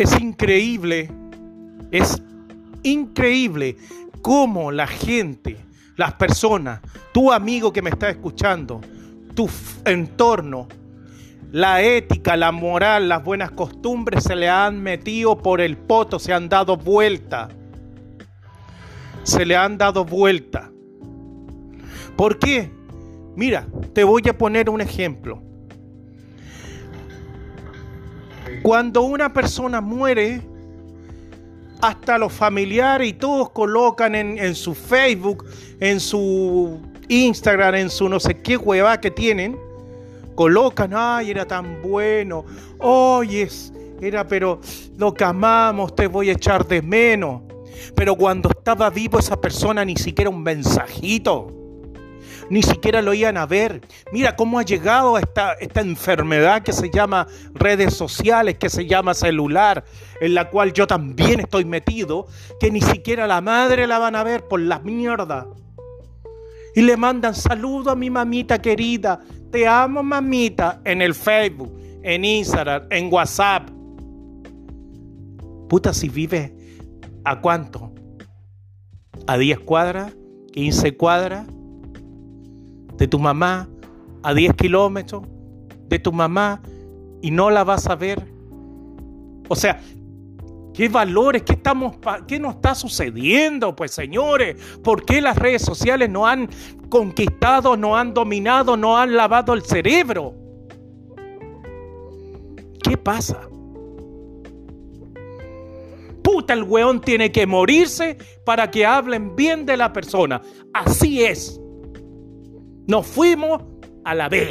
Es increíble, es increíble cómo la gente, las personas, tu amigo que me está escuchando, tu entorno, la ética, la moral, las buenas costumbres se le han metido por el poto, se han dado vuelta. Se le han dado vuelta. ¿Por qué? Mira, te voy a poner un ejemplo. Cuando una persona muere, hasta los familiares y todos colocan en, su Facebook, en su Instagram, en su no sé qué hueva que tienen, colocan, ay, era tan bueno, oye, era, pero lo que amamos, te voy a echar de menos. Pero cuando estaba vivo esa persona ni siquiera un mensajito ni siquiera lo iban a ver. Mira cómo ha llegado esta, esta enfermedad que se llama redes sociales, que se llama celular, en la cual yo también estoy metido, que ni siquiera la madre la van a ver por la mierda. Y le mandan saludo a mi mamita querida, te amo mamita, en el Facebook, en Instagram, en WhatsApp. Puta, si vive a cuánto? ¿A 10 cuadras? ¿15 cuadras? De tu mamá a 10 kilómetros de tu mamá y no la vas a ver. O sea, ¿qué valores, qué, estamos, qué nos está sucediendo? Pues señores, ¿por qué las redes sociales no han conquistado, no han dominado, no han lavado el cerebro? ¿Qué pasa? Puta, el weón tiene que morirse para que hablen bien de la persona. Así es. Nos fuimos a la B.